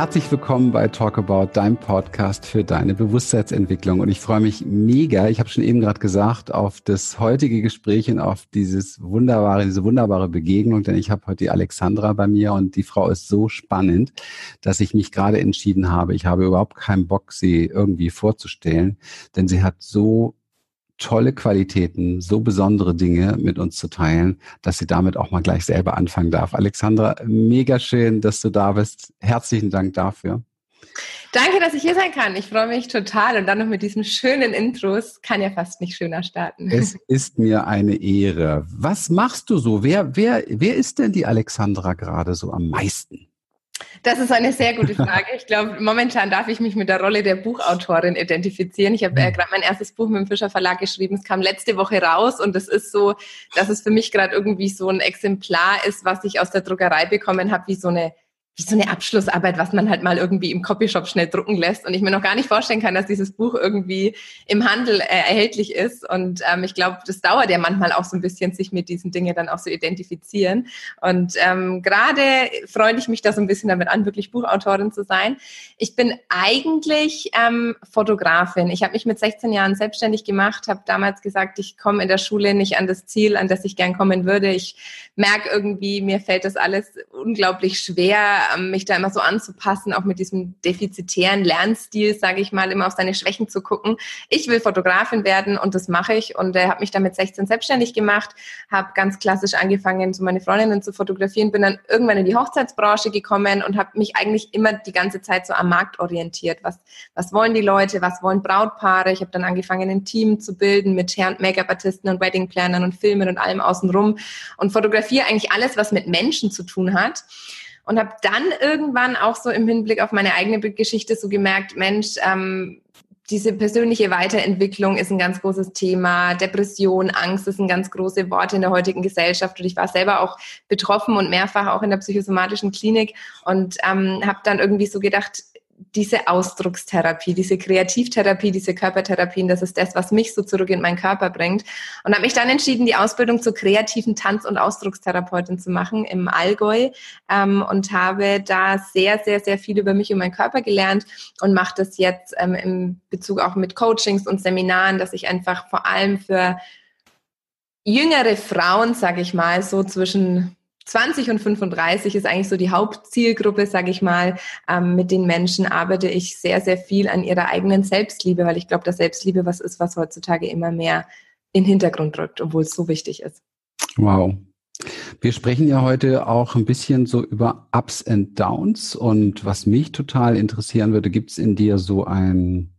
Herzlich willkommen bei Talk About, deinem Podcast für deine Bewusstseinsentwicklung. Und ich freue mich mega, ich habe schon eben gerade gesagt, auf das heutige Gespräch und auf dieses wunderbare, diese wunderbare Begegnung, denn ich habe heute die Alexandra bei mir und die Frau ist so spannend, dass ich mich gerade entschieden habe, ich habe überhaupt keinen Bock, sie irgendwie vorzustellen, denn sie hat so tolle Qualitäten, so besondere Dinge mit uns zu teilen, dass sie damit auch mal gleich selber anfangen darf. Alexandra, mega schön, dass du da bist. Herzlichen Dank dafür. Danke, dass ich hier sein kann. Ich freue mich total. Und dann noch mit diesen schönen Intros. Kann ja fast nicht schöner starten. Es ist mir eine Ehre. Was machst du so? Wer, wer, wer ist denn die Alexandra gerade so am meisten? Das ist eine sehr gute Frage. Ich glaube, momentan darf ich mich mit der Rolle der Buchautorin identifizieren. Ich habe äh, hm. gerade mein erstes Buch mit dem Fischer Verlag geschrieben. Es kam letzte Woche raus und es ist so, dass es für mich gerade irgendwie so ein Exemplar ist, was ich aus der Druckerei bekommen habe, wie so eine wie so eine Abschlussarbeit, was man halt mal irgendwie im Copyshop schnell drucken lässt und ich mir noch gar nicht vorstellen kann, dass dieses Buch irgendwie im Handel äh, erhältlich ist. Und ähm, ich glaube, das dauert ja manchmal auch so ein bisschen, sich mit diesen Dingen dann auch so identifizieren. Und ähm, gerade freue ich mich da so ein bisschen damit an, wirklich Buchautorin zu sein. Ich bin eigentlich ähm, Fotografin. Ich habe mich mit 16 Jahren selbstständig gemacht, habe damals gesagt, ich komme in der Schule nicht an das Ziel, an das ich gern kommen würde. Ich merke irgendwie, mir fällt das alles unglaublich schwer mich da immer so anzupassen, auch mit diesem defizitären Lernstil, sage ich mal, immer auf seine Schwächen zu gucken. Ich will Fotografin werden und das mache ich und äh, habe mich dann mit 16 selbstständig gemacht, habe ganz klassisch angefangen, so meine Freundinnen zu fotografieren, bin dann irgendwann in die Hochzeitsbranche gekommen und habe mich eigentlich immer die ganze Zeit so am Markt orientiert. Was, was wollen die Leute, was wollen Brautpaare? Ich habe dann angefangen, ein Team zu bilden mit Hair- Make-up-Artisten und Weddingplanern und Filmen und allem außenrum und fotografiere eigentlich alles, was mit Menschen zu tun hat und habe dann irgendwann auch so im Hinblick auf meine eigene Geschichte so gemerkt, Mensch, ähm, diese persönliche Weiterentwicklung ist ein ganz großes Thema. Depression, Angst ist ein ganz große Wort in der heutigen Gesellschaft. Und ich war selber auch betroffen und mehrfach auch in der psychosomatischen Klinik und ähm, habe dann irgendwie so gedacht, diese Ausdruckstherapie, diese Kreativtherapie, diese Körpertherapien, das ist das, was mich so zurück in meinen Körper bringt. Und habe mich dann entschieden, die Ausbildung zur kreativen Tanz- und Ausdruckstherapeutin zu machen im Allgäu ähm, und habe da sehr, sehr, sehr viel über mich und meinen Körper gelernt und mache das jetzt ähm, im Bezug auch mit Coachings und Seminaren, dass ich einfach vor allem für jüngere Frauen, sage ich mal, so zwischen 20 und 35 ist eigentlich so die Hauptzielgruppe, sage ich mal. Ähm, mit den Menschen arbeite ich sehr, sehr viel an ihrer eigenen Selbstliebe, weil ich glaube, dass Selbstliebe was ist, was heutzutage immer mehr in den Hintergrund rückt, obwohl es so wichtig ist. Wow. Wir sprechen ja heute auch ein bisschen so über Ups and Downs und was mich total interessieren würde, gibt es in dir so ein,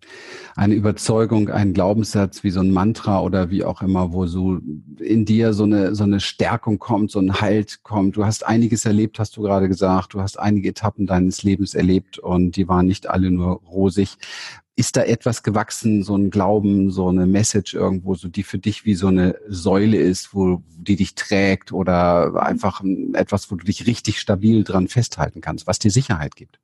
eine Überzeugung, einen Glaubenssatz wie so ein Mantra oder wie auch immer, wo so in dir so eine, so eine Stärkung kommt, so ein Halt kommt. Du hast einiges erlebt, hast du gerade gesagt. Du hast einige Etappen deines Lebens erlebt und die waren nicht alle nur rosig ist da etwas gewachsen, so ein Glauben, so eine Message irgendwo, so die für dich wie so eine Säule ist, wo die dich trägt oder einfach etwas, wo du dich richtig stabil dran festhalten kannst, was dir Sicherheit gibt?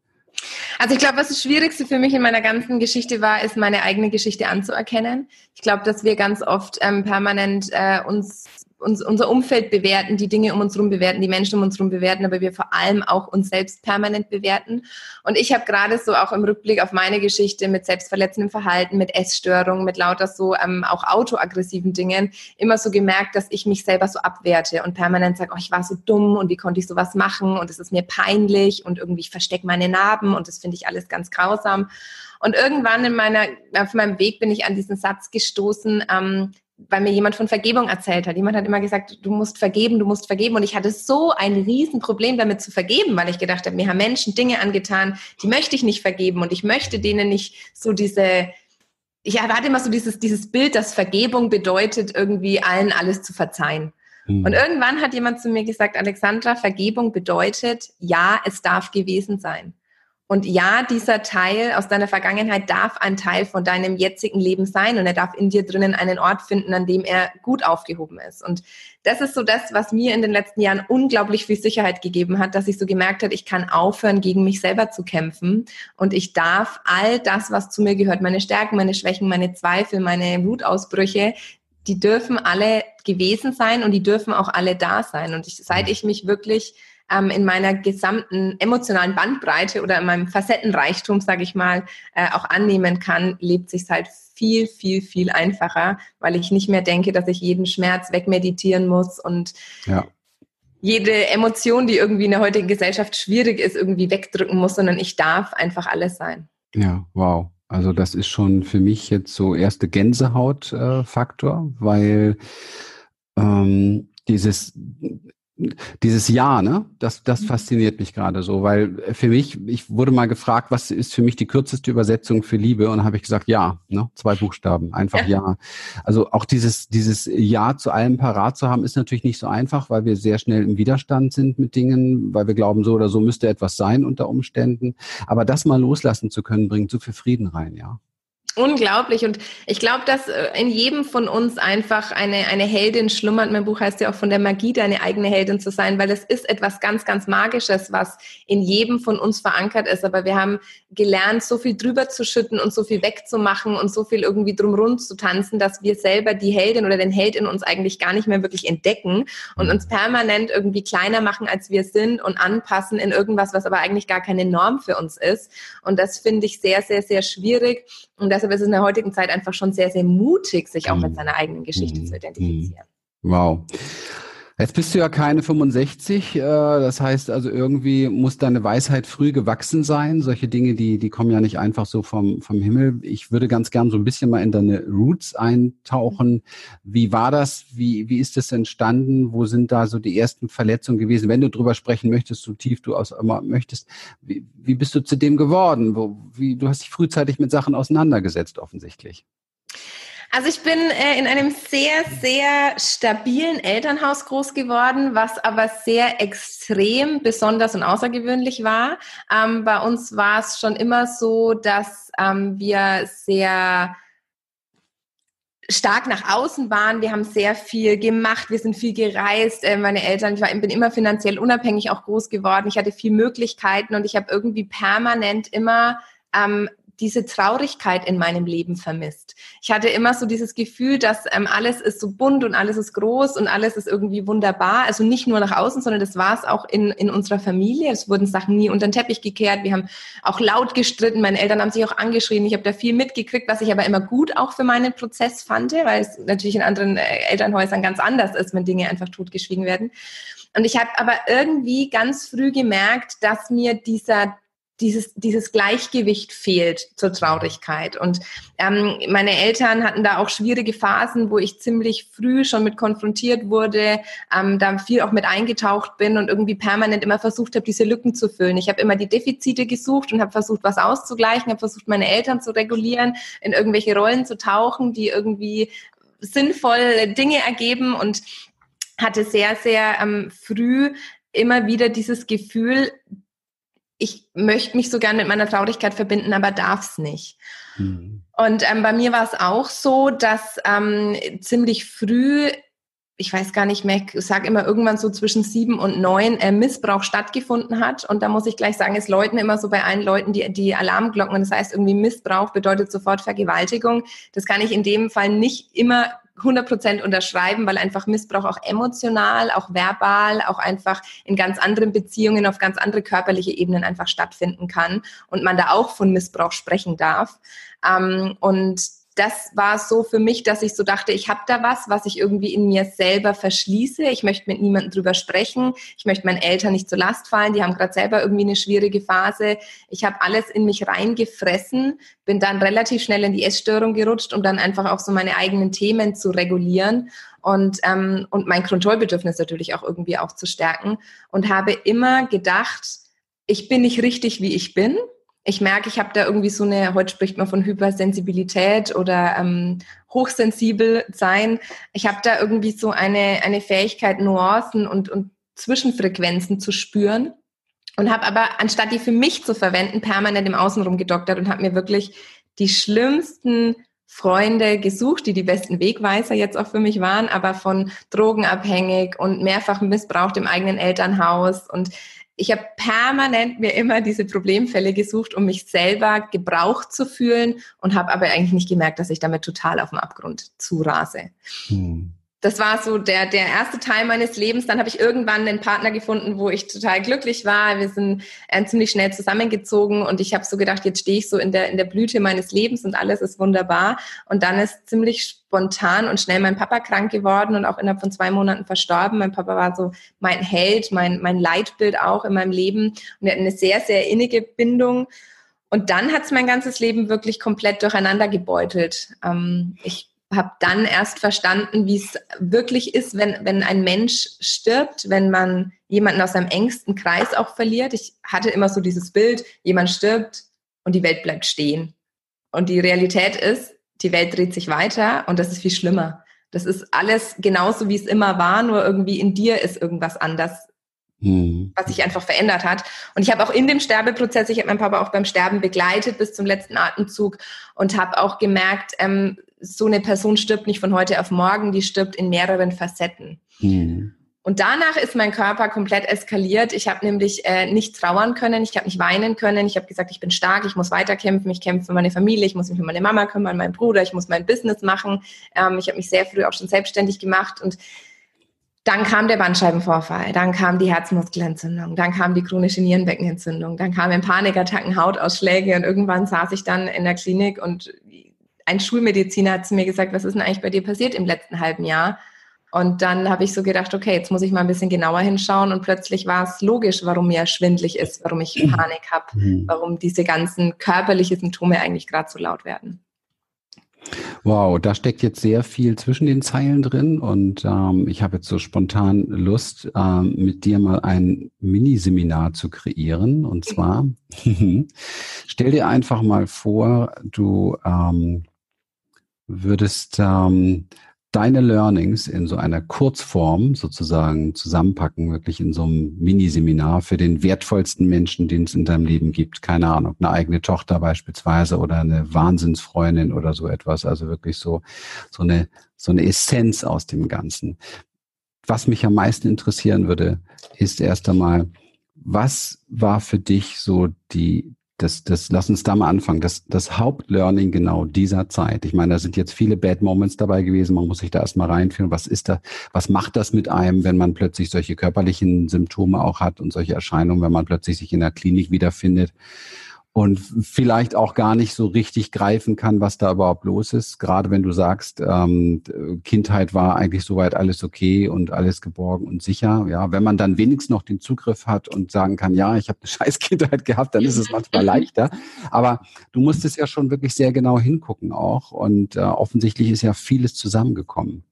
Also ich glaube, was das Schwierigste für mich in meiner ganzen Geschichte war, ist meine eigene Geschichte anzuerkennen. Ich glaube, dass wir ganz oft ähm, permanent äh, uns uns, unser Umfeld bewerten, die Dinge um uns herum bewerten, die Menschen um uns herum bewerten, aber wir vor allem auch uns selbst permanent bewerten. Und ich habe gerade so auch im Rückblick auf meine Geschichte mit selbstverletzendem Verhalten, mit Essstörungen, mit lauter so ähm, auch autoaggressiven Dingen immer so gemerkt, dass ich mich selber so abwerte und permanent sage, oh, ich war so dumm und wie konnte ich sowas machen und es ist mir peinlich und irgendwie ich verstecke meine Narben und das finde ich alles ganz grausam. Und irgendwann in meiner, auf meinem Weg bin ich an diesen Satz gestoßen, ähm, weil mir jemand von Vergebung erzählt hat. Jemand hat immer gesagt, du musst vergeben, du musst vergeben. Und ich hatte so ein Riesenproblem damit zu vergeben, weil ich gedacht habe, mir haben Menschen Dinge angetan, die möchte ich nicht vergeben. Und ich möchte denen nicht so diese, ich hatte immer so dieses, dieses Bild, dass Vergebung bedeutet, irgendwie allen alles zu verzeihen. Mhm. Und irgendwann hat jemand zu mir gesagt, Alexandra, Vergebung bedeutet, ja, es darf gewesen sein. Und ja, dieser Teil aus deiner Vergangenheit darf ein Teil von deinem jetzigen Leben sein und er darf in dir drinnen einen Ort finden, an dem er gut aufgehoben ist. Und das ist so das, was mir in den letzten Jahren unglaublich viel Sicherheit gegeben hat, dass ich so gemerkt habe, ich kann aufhören, gegen mich selber zu kämpfen und ich darf all das, was zu mir gehört, meine Stärken, meine Schwächen, meine Zweifel, meine Wutausbrüche, die dürfen alle gewesen sein und die dürfen auch alle da sein. Und ich, seit ich mich wirklich ähm, in meiner gesamten emotionalen Bandbreite oder in meinem Facettenreichtum, sage ich mal, äh, auch annehmen kann, lebt sich halt viel, viel, viel einfacher, weil ich nicht mehr denke, dass ich jeden Schmerz wegmeditieren muss und ja. jede Emotion, die irgendwie in der heutigen Gesellschaft schwierig ist, irgendwie wegdrücken muss, sondern ich darf einfach alles sein. Ja, wow. Also das ist schon für mich jetzt so erste Gänsehaut-Faktor, äh, weil ähm, dieses dieses Ja, ne? Das, das mhm. fasziniert mich gerade so, weil für mich, ich wurde mal gefragt, was ist für mich die kürzeste Übersetzung für Liebe? Und habe ich gesagt, ja, ne? Zwei Buchstaben, einfach ja. ja. Also auch dieses, dieses Ja zu allem parat zu haben, ist natürlich nicht so einfach, weil wir sehr schnell im Widerstand sind mit Dingen, weil wir glauben, so oder so müsste etwas sein unter Umständen. Aber das mal loslassen zu können, bringt so viel Frieden rein, ja. Unglaublich. Und ich glaube, dass äh, in jedem von uns einfach eine, eine Heldin schlummert. Mein Buch heißt ja auch von der Magie, deine eigene Heldin zu sein, weil es ist etwas ganz, ganz Magisches, was in jedem von uns verankert ist. Aber wir haben gelernt, so viel drüber zu schütten und so viel wegzumachen und so viel irgendwie drumrum zu tanzen, dass wir selber die Heldin oder den Held in uns eigentlich gar nicht mehr wirklich entdecken und uns permanent irgendwie kleiner machen, als wir sind und anpassen in irgendwas, was aber eigentlich gar keine Norm für uns ist. Und das finde ich sehr, sehr, sehr schwierig. Und deshalb ist es in der heutigen Zeit einfach schon sehr, sehr mutig, sich auch mit mhm. seiner eigenen Geschichte zu mhm. identifizieren. Wow. Jetzt bist du ja keine 65, äh, das heißt also irgendwie muss deine Weisheit früh gewachsen sein. Solche Dinge, die, die kommen ja nicht einfach so vom, vom Himmel. Ich würde ganz gern so ein bisschen mal in deine Roots eintauchen. Wie war das? Wie, wie ist das entstanden? Wo sind da so die ersten Verletzungen gewesen? Wenn du drüber sprechen möchtest, so tief du aus immer möchtest, wie, wie bist du zu dem geworden? Wo, wie, du hast dich frühzeitig mit Sachen auseinandergesetzt, offensichtlich. Also ich bin äh, in einem sehr, sehr stabilen Elternhaus groß geworden, was aber sehr extrem, besonders und außergewöhnlich war. Ähm, bei uns war es schon immer so, dass ähm, wir sehr stark nach außen waren. Wir haben sehr viel gemacht, wir sind viel gereist. Äh, meine Eltern, ich war, bin immer finanziell unabhängig auch groß geworden. Ich hatte viel Möglichkeiten und ich habe irgendwie permanent immer ähm, diese Traurigkeit in meinem Leben vermisst. Ich hatte immer so dieses Gefühl, dass ähm, alles ist so bunt und alles ist groß und alles ist irgendwie wunderbar. Also nicht nur nach außen, sondern das war es auch in, in unserer Familie. Es wurden Sachen nie unter den Teppich gekehrt. Wir haben auch laut gestritten. Meine Eltern haben sich auch angeschrien. Ich habe da viel mitgekriegt, was ich aber immer gut auch für meinen Prozess fand, weil es natürlich in anderen äh, Elternhäusern ganz anders ist, wenn Dinge einfach totgeschwiegen werden. Und ich habe aber irgendwie ganz früh gemerkt, dass mir dieser dieses, dieses Gleichgewicht fehlt zur Traurigkeit. Und ähm, meine Eltern hatten da auch schwierige Phasen, wo ich ziemlich früh schon mit konfrontiert wurde, ähm, da viel auch mit eingetaucht bin und irgendwie permanent immer versucht habe, diese Lücken zu füllen. Ich habe immer die Defizite gesucht und habe versucht, was auszugleichen, habe versucht, meine Eltern zu regulieren, in irgendwelche Rollen zu tauchen, die irgendwie sinnvoll Dinge ergeben und hatte sehr, sehr ähm, früh immer wieder dieses Gefühl, ich möchte mich so gern mit meiner Traurigkeit verbinden, aber darf es nicht. Mhm. Und ähm, bei mir war es auch so, dass ähm, ziemlich früh, ich weiß gar nicht mehr, ich sage immer irgendwann so zwischen sieben und neun, äh, Missbrauch stattgefunden hat. Und da muss ich gleich sagen, es läuten immer so bei allen Leuten die, die Alarmglocken. Das heißt, irgendwie Missbrauch bedeutet sofort Vergewaltigung. Das kann ich in dem Fall nicht immer 100% unterschreiben, weil einfach Missbrauch auch emotional, auch verbal, auch einfach in ganz anderen Beziehungen auf ganz andere körperliche Ebenen einfach stattfinden kann und man da auch von Missbrauch sprechen darf. Ähm, und das war so für mich, dass ich so dachte, ich habe da was, was ich irgendwie in mir selber verschließe. Ich möchte mit niemandem drüber sprechen. Ich möchte meinen Eltern nicht zur Last fallen. Die haben gerade selber irgendwie eine schwierige Phase. Ich habe alles in mich reingefressen, bin dann relativ schnell in die Essstörung gerutscht, um dann einfach auch so meine eigenen Themen zu regulieren und, ähm, und mein Kontrollbedürfnis natürlich auch irgendwie auch zu stärken und habe immer gedacht, ich bin nicht richtig, wie ich bin ich merke, ich habe da irgendwie so eine, heute spricht man von Hypersensibilität oder ähm, hochsensibel sein. Ich habe da irgendwie so eine, eine Fähigkeit, Nuancen und, und Zwischenfrequenzen zu spüren und habe aber, anstatt die für mich zu verwenden, permanent im Außen rumgedoktert und habe mir wirklich die schlimmsten Freunde gesucht, die die besten Wegweiser jetzt auch für mich waren, aber von drogenabhängig und mehrfach missbraucht im eigenen Elternhaus und ich habe permanent mir immer diese Problemfälle gesucht, um mich selber gebraucht zu fühlen und habe aber eigentlich nicht gemerkt, dass ich damit total auf dem Abgrund zurase. Hm. Das war so der, der erste Teil meines Lebens. Dann habe ich irgendwann einen Partner gefunden, wo ich total glücklich war. Wir sind äh, ziemlich schnell zusammengezogen und ich habe so gedacht, jetzt stehe ich so in der, in der Blüte meines Lebens und alles ist wunderbar. Und dann ist ziemlich spontan und schnell mein Papa krank geworden und auch innerhalb von zwei Monaten verstorben. Mein Papa war so mein Held, mein, mein Leitbild auch in meinem Leben und er hat eine sehr, sehr innige Bindung. Und dann hat es mein ganzes Leben wirklich komplett durcheinander gebeutelt. Ähm, ich habe dann erst verstanden, wie es wirklich ist, wenn, wenn ein Mensch stirbt, wenn man jemanden aus seinem engsten Kreis auch verliert. Ich hatte immer so dieses Bild, jemand stirbt und die Welt bleibt stehen. Und die Realität ist, die Welt dreht sich weiter und das ist viel schlimmer. Das ist alles genauso, wie es immer war, nur irgendwie in dir ist irgendwas anders, mhm. was sich einfach verändert hat. Und ich habe auch in dem Sterbeprozess, ich habe meinen Papa auch beim Sterben begleitet bis zum letzten Atemzug und habe auch gemerkt, ähm, so eine Person stirbt nicht von heute auf morgen, die stirbt in mehreren Facetten. Mhm. Und danach ist mein Körper komplett eskaliert. Ich habe nämlich äh, nicht trauern können, ich habe nicht weinen können. Ich habe gesagt, ich bin stark, ich muss weiterkämpfen, ich kämpfe für meine Familie, ich muss mich um meine Mama kümmern, meinen Bruder, ich muss mein Business machen. Ähm, ich habe mich sehr früh auch schon selbstständig gemacht und dann kam der Bandscheibenvorfall, dann kam die Herzmuskelentzündung, dann kam die chronische Nierenbeckenentzündung, dann kamen Panikattacken, Hautausschläge und irgendwann saß ich dann in der Klinik und ein Schulmediziner hat zu mir gesagt, was ist denn eigentlich bei dir passiert im letzten halben Jahr? Und dann habe ich so gedacht, okay, jetzt muss ich mal ein bisschen genauer hinschauen und plötzlich war es logisch, warum mir schwindlig ist, warum ich Panik habe, mhm. warum diese ganzen körperlichen Symptome eigentlich gerade so laut werden. Wow, da steckt jetzt sehr viel zwischen den Zeilen drin und ähm, ich habe jetzt so spontan Lust, ähm, mit dir mal ein Miniseminar zu kreieren. Und zwar, stell dir einfach mal vor, du ähm, würdest ähm, deine Learnings in so einer Kurzform sozusagen zusammenpacken, wirklich in so einem Miniseminar für den wertvollsten Menschen, den es in deinem Leben gibt. Keine Ahnung, eine eigene Tochter beispielsweise oder eine Wahnsinnsfreundin oder so etwas. Also wirklich so, so eine, so eine Essenz aus dem Ganzen. Was mich am meisten interessieren würde, ist erst einmal, was war für dich so die, das, das, lass uns da mal anfangen. Das, das Hauptlearning genau dieser Zeit. Ich meine, da sind jetzt viele Bad Moments dabei gewesen. Man muss sich da erstmal reinführen. Was ist da, was macht das mit einem, wenn man plötzlich solche körperlichen Symptome auch hat und solche Erscheinungen, wenn man plötzlich sich in der Klinik wiederfindet? Und vielleicht auch gar nicht so richtig greifen kann, was da überhaupt los ist. Gerade wenn du sagst, ähm, Kindheit war eigentlich soweit alles okay und alles geborgen und sicher. Ja, wenn man dann wenigstens noch den Zugriff hat und sagen kann, ja, ich habe eine scheiß Kindheit gehabt, dann ist es manchmal leichter. Aber du musstest ja schon wirklich sehr genau hingucken auch und äh, offensichtlich ist ja vieles zusammengekommen.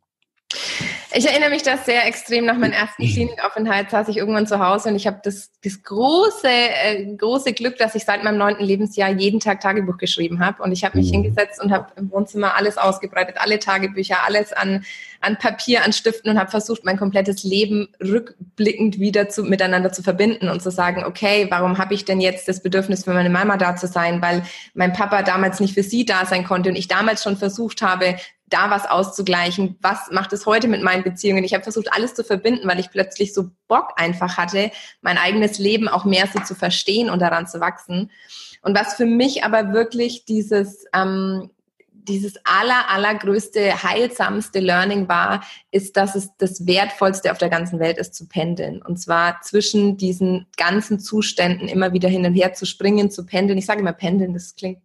Ich erinnere mich das sehr extrem nach meinem ersten mhm. Klinikaufenthalt saß ich irgendwann zu Hause und ich habe das, das große, äh, große Glück, dass ich seit meinem neunten Lebensjahr jeden Tag Tagebuch geschrieben habe. Und ich habe mich mhm. hingesetzt und habe im Wohnzimmer alles ausgebreitet, alle Tagebücher, alles an, an Papier, an Stiften und habe versucht, mein komplettes Leben rückblickend wieder zu, miteinander zu verbinden und zu sagen, okay, warum habe ich denn jetzt das Bedürfnis, für meine Mama da zu sein, weil mein Papa damals nicht für sie da sein konnte und ich damals schon versucht habe, da was auszugleichen. Was macht es heute mit meinen Beziehungen? Ich habe versucht, alles zu verbinden, weil ich plötzlich so Bock einfach hatte, mein eigenes Leben auch mehr so zu verstehen und daran zu wachsen. Und was für mich aber wirklich dieses, ähm, dieses aller, allergrößte, heilsamste Learning war, ist, dass es das Wertvollste auf der ganzen Welt ist, zu pendeln. Und zwar zwischen diesen ganzen Zuständen immer wieder hin und her zu springen, zu pendeln. Ich sage immer pendeln, das klingt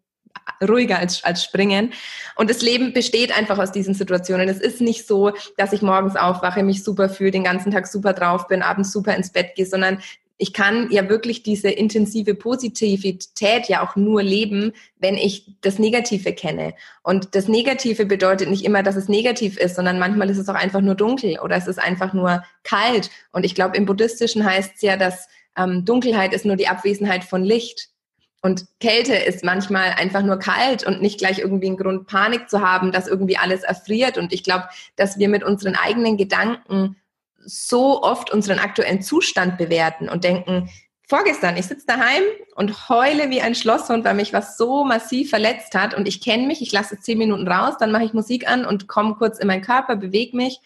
ruhiger als, als springen. Und das Leben besteht einfach aus diesen Situationen. Es ist nicht so, dass ich morgens aufwache, mich super fühle, den ganzen Tag super drauf bin, abends super ins Bett gehe, sondern ich kann ja wirklich diese intensive Positivität ja auch nur leben, wenn ich das Negative kenne. Und das Negative bedeutet nicht immer, dass es negativ ist, sondern manchmal ist es auch einfach nur dunkel oder es ist einfach nur kalt. Und ich glaube, im Buddhistischen heißt es ja, dass ähm, Dunkelheit ist nur die Abwesenheit von Licht. Und Kälte ist manchmal einfach nur kalt und nicht gleich irgendwie ein Grund, Panik zu haben, dass irgendwie alles erfriert. Und ich glaube, dass wir mit unseren eigenen Gedanken so oft unseren aktuellen Zustand bewerten und denken, vorgestern, ich sitze daheim und heule wie ein Schlosshund, weil mich was so massiv verletzt hat und ich kenne mich, ich lasse zehn Minuten raus, dann mache ich Musik an und komme kurz in meinen Körper, bewege mich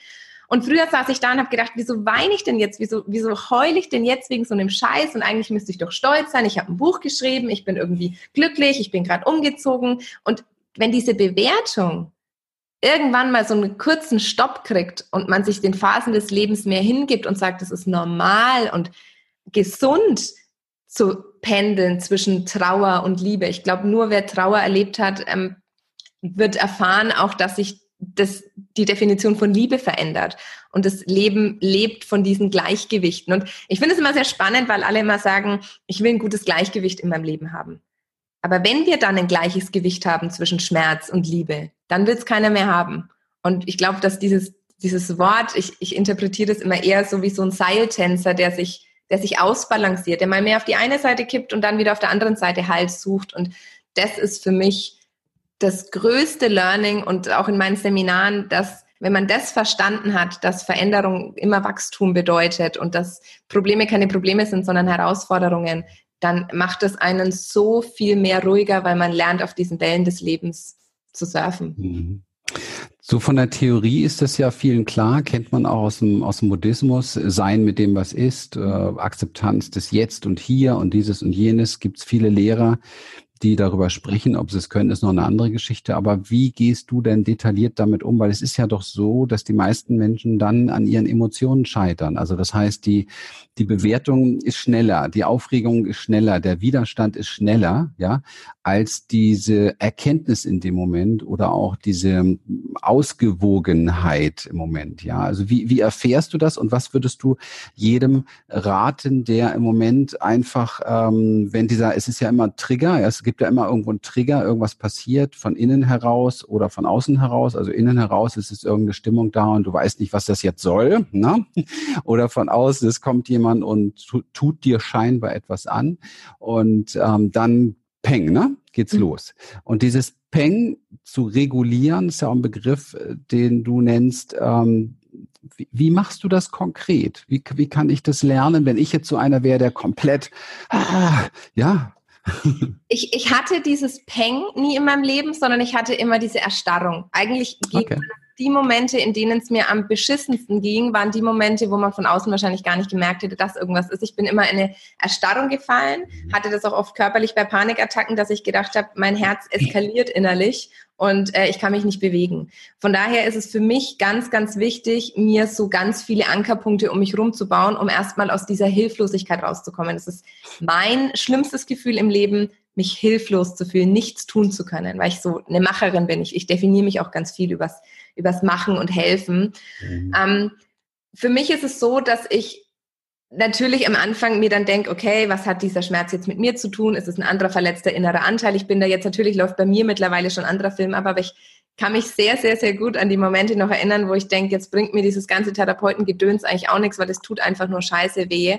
und früher saß ich da und habe gedacht, wieso weine ich denn jetzt? Wieso, wieso heule ich denn jetzt wegen so einem Scheiß? Und eigentlich müsste ich doch stolz sein. Ich habe ein Buch geschrieben, ich bin irgendwie glücklich, ich bin gerade umgezogen. Und wenn diese Bewertung irgendwann mal so einen kurzen Stopp kriegt und man sich den Phasen des Lebens mehr hingibt und sagt, es ist normal und gesund zu pendeln zwischen Trauer und Liebe. Ich glaube, nur wer Trauer erlebt hat, ähm, wird erfahren auch, dass sich das, die Definition von Liebe verändert. Und das Leben lebt von diesen Gleichgewichten. Und ich finde es immer sehr spannend, weil alle immer sagen, ich will ein gutes Gleichgewicht in meinem Leben haben. Aber wenn wir dann ein gleiches Gewicht haben zwischen Schmerz und Liebe, dann wird es keiner mehr haben. Und ich glaube, dass dieses, dieses Wort, ich, ich interpretiere das immer eher so wie so ein Seiltänzer, der sich, der sich ausbalanciert, der mal mehr auf die eine Seite kippt und dann wieder auf der anderen Seite Halt sucht. Und das ist für mich das größte Learning und auch in meinen Seminaren, dass wenn man das verstanden hat, dass Veränderung immer Wachstum bedeutet und dass Probleme keine Probleme sind, sondern Herausforderungen, dann macht es einen so viel mehr ruhiger, weil man lernt, auf diesen Wellen des Lebens zu surfen. Mhm. So von der Theorie ist das ja vielen klar, kennt man auch aus dem, aus dem Buddhismus, Sein mit dem, was ist, äh, Akzeptanz des Jetzt und Hier und dieses und jenes. Gibt es viele Lehrer, die darüber sprechen. Ob sie es können, ist noch eine andere Geschichte. Aber wie gehst du denn detailliert damit um? Weil es ist ja doch so, dass die meisten Menschen dann an ihren Emotionen scheitern. Also das heißt, die, die Bewertung ist schneller, die Aufregung ist schneller, der Widerstand ist schneller, ja, als diese Erkenntnis in dem Moment oder auch diese Ausgewogenheit im Moment, ja. Also wie, wie erfährst du das und was würdest du jedem raten, der im Moment einfach, ähm, wenn dieser, es ist ja immer Trigger, ja, es gibt ja immer irgendwo einen Trigger, irgendwas passiert von innen heraus oder von außen heraus. Also innen heraus ist es irgendeine Stimmung da und du weißt nicht, was das jetzt soll, ne? Oder von außen, es kommt jemand jemand und tut dir scheinbar etwas an und ähm, dann Peng, ne? Geht's mhm. los. Und dieses Peng zu regulieren, ist ja auch ein Begriff, äh, den du nennst. Ähm, wie, wie machst du das konkret? Wie, wie kann ich das lernen, wenn ich jetzt so einer wäre, der komplett, ah, ja, ich, ich hatte dieses Peng nie in meinem Leben, sondern ich hatte immer diese Erstarrung. Eigentlich geht okay die Momente, in denen es mir am beschissensten ging, waren die Momente, wo man von außen wahrscheinlich gar nicht gemerkt hätte, dass irgendwas ist. Ich bin immer in eine Erstarrung gefallen, hatte das auch oft körperlich bei Panikattacken, dass ich gedacht habe, mein Herz eskaliert innerlich und äh, ich kann mich nicht bewegen. Von daher ist es für mich ganz, ganz wichtig, mir so ganz viele Ankerpunkte um mich rumzubauen, um erstmal aus dieser Hilflosigkeit rauszukommen. Das ist mein schlimmstes Gefühl im Leben, mich hilflos zu fühlen, nichts tun zu können, weil ich so eine Macherin bin. Ich, ich definiere mich auch ganz viel übers, übers Machen und Helfen. Mhm. Ähm, für mich ist es so, dass ich natürlich am Anfang mir dann denke, okay, was hat dieser Schmerz jetzt mit mir zu tun? Ist es ein anderer verletzter innerer Anteil? Ich bin da jetzt natürlich läuft bei mir mittlerweile schon anderer Film ab, aber ich kann mich sehr, sehr, sehr gut an die Momente noch erinnern, wo ich denke, jetzt bringt mir dieses ganze Therapeutengedöns eigentlich auch nichts, weil es tut einfach nur scheiße weh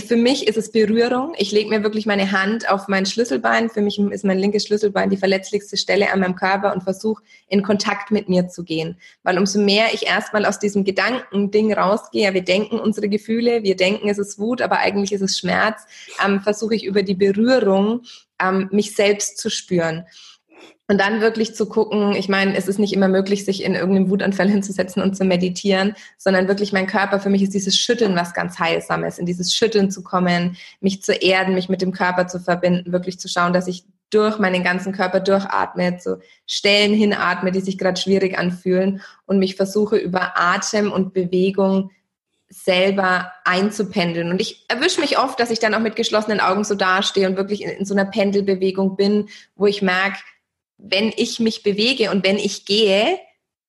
für mich ist es Berührung. Ich lege mir wirklich meine Hand auf mein Schlüsselbein. Für mich ist mein linkes Schlüsselbein die verletzlichste Stelle an meinem Körper und versuche in Kontakt mit mir zu gehen. Weil umso mehr ich erstmal aus diesem Gedankending rausgehe, wir denken unsere Gefühle, wir denken, es ist Wut, aber eigentlich ist es Schmerz, ähm, versuche ich über die Berührung ähm, mich selbst zu spüren. Und dann wirklich zu gucken, ich meine, es ist nicht immer möglich, sich in irgendeinem Wutanfall hinzusetzen und zu meditieren, sondern wirklich mein Körper, für mich ist dieses Schütteln was ganz Heilsames, in dieses Schütteln zu kommen, mich zu erden, mich mit dem Körper zu verbinden, wirklich zu schauen, dass ich durch meinen ganzen Körper durchatme, zu Stellen hinatme, die sich gerade schwierig anfühlen und mich versuche über Atem und Bewegung selber einzupendeln. Und ich erwische mich oft, dass ich dann auch mit geschlossenen Augen so dastehe und wirklich in, in so einer Pendelbewegung bin, wo ich merke, wenn ich mich bewege und wenn ich gehe,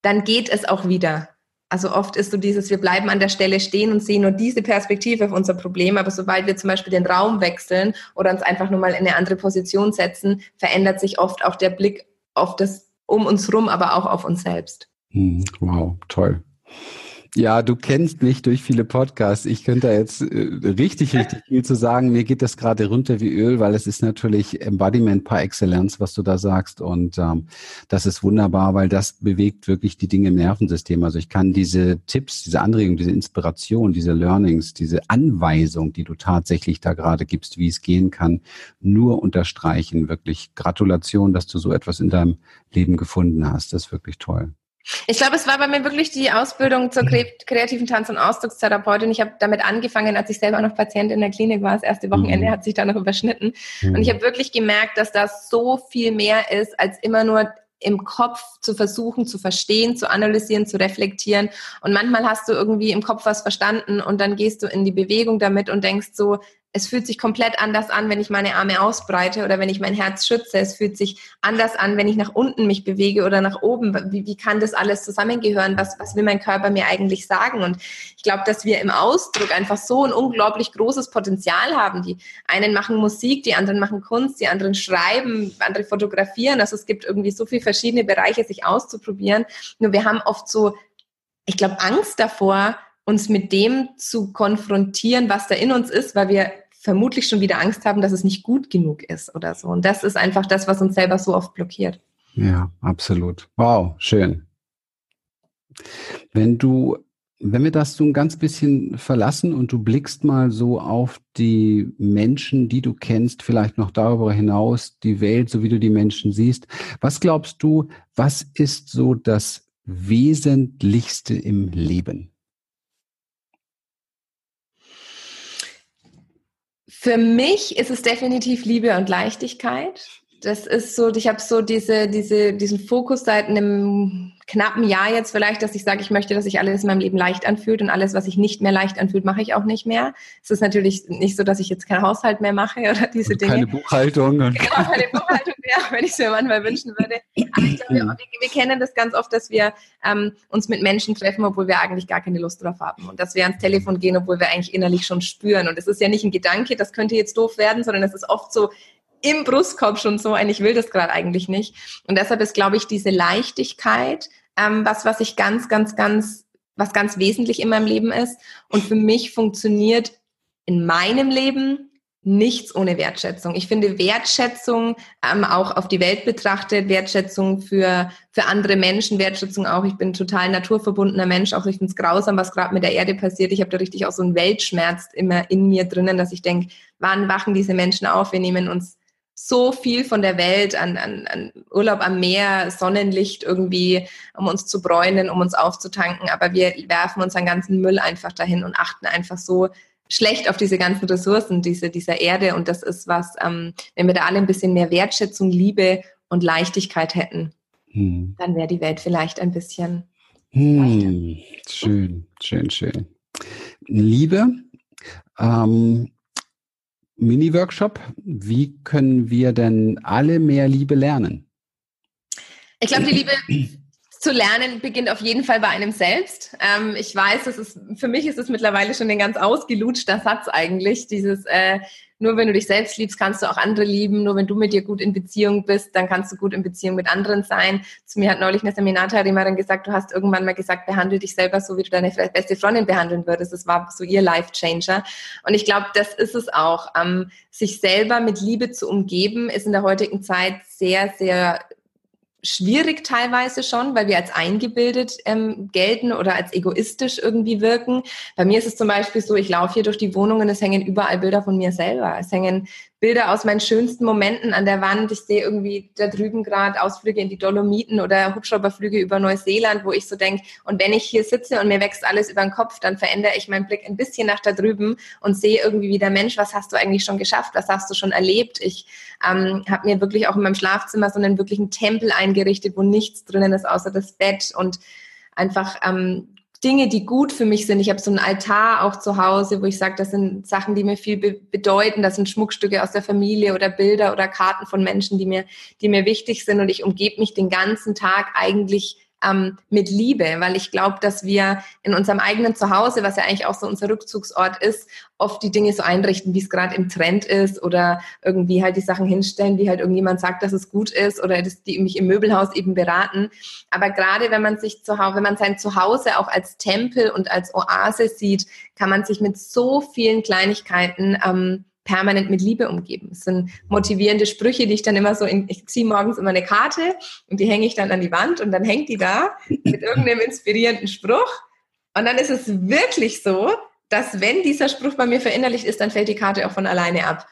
dann geht es auch wieder. Also oft ist so dieses, wir bleiben an der Stelle stehen und sehen nur diese Perspektive auf unser Problem, aber sobald wir zum Beispiel den Raum wechseln oder uns einfach nur mal in eine andere Position setzen, verändert sich oft auch der Blick auf das um uns rum, aber auch auf uns selbst. Hm, wow, toll. Ja, du kennst mich durch viele Podcasts. Ich könnte da jetzt äh, richtig, richtig viel zu sagen. Mir geht das gerade runter wie Öl, weil es ist natürlich Embodiment par excellence, was du da sagst. Und ähm, das ist wunderbar, weil das bewegt wirklich die Dinge im Nervensystem. Also ich kann diese Tipps, diese Anregung, diese Inspiration, diese Learnings, diese Anweisung, die du tatsächlich da gerade gibst, wie es gehen kann, nur unterstreichen. Wirklich Gratulation, dass du so etwas in deinem Leben gefunden hast. Das ist wirklich toll. Ich glaube, es war bei mir wirklich die Ausbildung zur kreativen Tanz- und Ausdruckstherapeutin. Ich habe damit angefangen, als ich selber noch Patient in der Klinik war. Das erste Wochenende mhm. hat sich da noch überschnitten. Mhm. Und ich habe wirklich gemerkt, dass das so viel mehr ist, als immer nur im Kopf zu versuchen, zu verstehen, zu analysieren, zu reflektieren. Und manchmal hast du irgendwie im Kopf was verstanden und dann gehst du in die Bewegung damit und denkst so, es fühlt sich komplett anders an, wenn ich meine Arme ausbreite oder wenn ich mein Herz schütze. Es fühlt sich anders an, wenn ich nach unten mich bewege oder nach oben. Wie, wie kann das alles zusammengehören? Was, was will mein Körper mir eigentlich sagen? Und ich glaube, dass wir im Ausdruck einfach so ein unglaublich großes Potenzial haben. Die einen machen Musik, die anderen machen Kunst, die anderen schreiben, andere fotografieren. Also es gibt irgendwie so viele verschiedene Bereiche, sich auszuprobieren. Nur wir haben oft so, ich glaube, Angst davor, uns mit dem zu konfrontieren, was da in uns ist, weil wir vermutlich schon wieder Angst haben, dass es nicht gut genug ist oder so. Und das ist einfach das, was uns selber so oft blockiert. Ja, absolut. Wow, schön. Wenn du, wenn wir das so ein ganz bisschen verlassen und du blickst mal so auf die Menschen, die du kennst, vielleicht noch darüber hinaus, die Welt, so wie du die Menschen siehst, was glaubst du, was ist so das Wesentlichste im Leben? Für mich ist es definitiv Liebe und Leichtigkeit. Das ist so, ich habe so diese, diese, diesen Fokus seit einem knappen Jahr jetzt vielleicht, dass ich sage, ich möchte, dass sich alles in meinem Leben leicht anfühlt und alles, was sich nicht mehr leicht anfühlt, mache ich auch nicht mehr. Es ist natürlich nicht so, dass ich jetzt keinen Haushalt mehr mache oder diese und Dinge. Keine Buchhaltung. Genau, keine Buchhaltung mehr, wenn ich es mir manchmal wünschen würde. Aber ich glaube, wir, wir, kennen das ganz oft, dass wir ähm, uns mit Menschen treffen, obwohl wir eigentlich gar keine Lust drauf haben. Und dass wir ans Telefon gehen, obwohl wir eigentlich innerlich schon spüren. Und es ist ja nicht ein Gedanke, das könnte jetzt doof werden, sondern es ist oft so, im Brustkorb schon so ein, ich will das gerade eigentlich nicht. Und deshalb ist, glaube ich, diese Leichtigkeit ähm, was, was ich ganz, ganz, ganz, was ganz wesentlich in meinem Leben ist. Und für mich funktioniert in meinem Leben nichts ohne Wertschätzung. Ich finde Wertschätzung ähm, auch auf die Welt betrachtet, Wertschätzung für, für andere Menschen, Wertschätzung auch, ich bin total naturverbundener Mensch, auch ich finde es grausam, was gerade mit der Erde passiert. Ich habe da richtig auch so einen Weltschmerz immer in mir drinnen, dass ich denke, wann wachen diese Menschen auf? Wir nehmen uns so viel von der Welt an, an, an Urlaub am Meer, Sonnenlicht irgendwie, um uns zu bräunen, um uns aufzutanken. Aber wir werfen unseren ganzen Müll einfach dahin und achten einfach so schlecht auf diese ganzen Ressourcen diese, dieser Erde. Und das ist was, ähm, wenn wir da alle ein bisschen mehr Wertschätzung, Liebe und Leichtigkeit hätten, hm. dann wäre die Welt vielleicht ein bisschen hm. Schön, schön, schön. Liebe, ähm, Mini-Workshop. Wie können wir denn alle mehr Liebe lernen? Ich glaube, die Liebe zu lernen beginnt auf jeden Fall bei einem selbst. Ähm, ich weiß, das ist, für mich ist es mittlerweile schon ein ganz ausgelutschter Satz eigentlich, dieses, äh, nur wenn du dich selbst liebst, kannst du auch andere lieben. Nur wenn du mit dir gut in Beziehung bist, dann kannst du gut in Beziehung mit anderen sein. Zu mir hat neulich eine Seminarteilnehmerin gesagt, du hast irgendwann mal gesagt, behandle dich selber so, wie du deine beste Freundin behandeln würdest. Das war so ihr Life Changer. Und ich glaube, das ist es auch. Ähm, sich selber mit Liebe zu umgeben, ist in der heutigen Zeit sehr, sehr schwierig teilweise schon, weil wir als eingebildet ähm, gelten oder als egoistisch irgendwie wirken. Bei mir ist es zum Beispiel so, ich laufe hier durch die Wohnung und es hängen überall Bilder von mir selber. Es hängen Bilder aus meinen schönsten Momenten an der Wand. Ich sehe irgendwie da drüben gerade Ausflüge in die Dolomiten oder Hubschrauberflüge über Neuseeland, wo ich so denke, und wenn ich hier sitze und mir wächst alles über den Kopf, dann verändere ich meinen Blick ein bisschen nach da drüben und sehe irgendwie wieder, Mensch, was hast du eigentlich schon geschafft? Was hast du schon erlebt? Ich ähm, habe mir wirklich auch in meinem Schlafzimmer so einen wirklichen Tempel eingerichtet, wo nichts drinnen ist außer das Bett und einfach ähm, Dinge, die gut für mich sind. Ich habe so einen Altar auch zu Hause, wo ich sage, das sind Sachen, die mir viel be bedeuten. Das sind Schmuckstücke aus der Familie oder Bilder oder Karten von Menschen, die mir, die mir wichtig sind. Und ich umgebe mich den ganzen Tag eigentlich ähm, mit Liebe, weil ich glaube, dass wir in unserem eigenen Zuhause, was ja eigentlich auch so unser Rückzugsort ist, oft die Dinge so einrichten, wie es gerade im Trend ist oder irgendwie halt die Sachen hinstellen, wie halt irgendjemand sagt, dass es gut ist oder das, die mich im Möbelhaus eben beraten. Aber gerade wenn man sich zu Hause, wenn man sein Zuhause auch als Tempel und als Oase sieht, kann man sich mit so vielen Kleinigkeiten ähm, permanent mit Liebe umgeben. Es sind motivierende Sprüche, die ich dann immer so, in, ich ziehe morgens immer eine Karte und die hänge ich dann an die Wand und dann hängt die da mit irgendeinem inspirierenden Spruch. Und dann ist es wirklich so, dass wenn dieser Spruch bei mir verinnerlicht ist, dann fällt die Karte auch von alleine ab.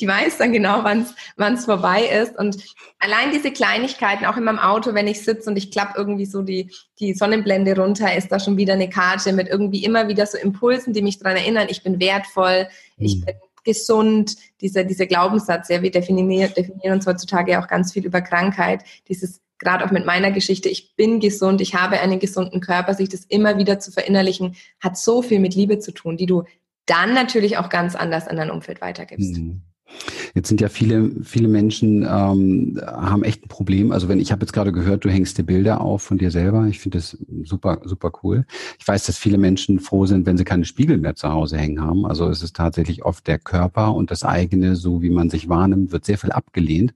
Die weiß dann genau, wann es vorbei ist. Und allein diese Kleinigkeiten, auch in meinem Auto, wenn ich sitze und ich klappe irgendwie so die, die Sonnenblende runter, ist da schon wieder eine Karte mit irgendwie immer wieder so Impulsen, die mich daran erinnern, ich bin wertvoll, ich mhm. bin gesund, dieser, dieser Glaubenssatz, ja, wir definieren, definieren uns heutzutage auch ganz viel über Krankheit, dieses gerade auch mit meiner Geschichte, ich bin gesund, ich habe einen gesunden Körper, sich das immer wieder zu verinnerlichen, hat so viel mit Liebe zu tun, die du dann natürlich auch ganz anders an dein Umfeld weitergibst. Mhm. Jetzt sind ja viele, viele Menschen ähm, haben echt ein Problem. Also wenn ich habe jetzt gerade gehört, du hängst dir Bilder auf von dir selber. Ich finde das super, super cool. Ich weiß, dass viele Menschen froh sind, wenn sie keine Spiegel mehr zu Hause hängen haben. Also es ist tatsächlich oft der Körper und das eigene, so wie man sich wahrnimmt, wird sehr viel abgelehnt.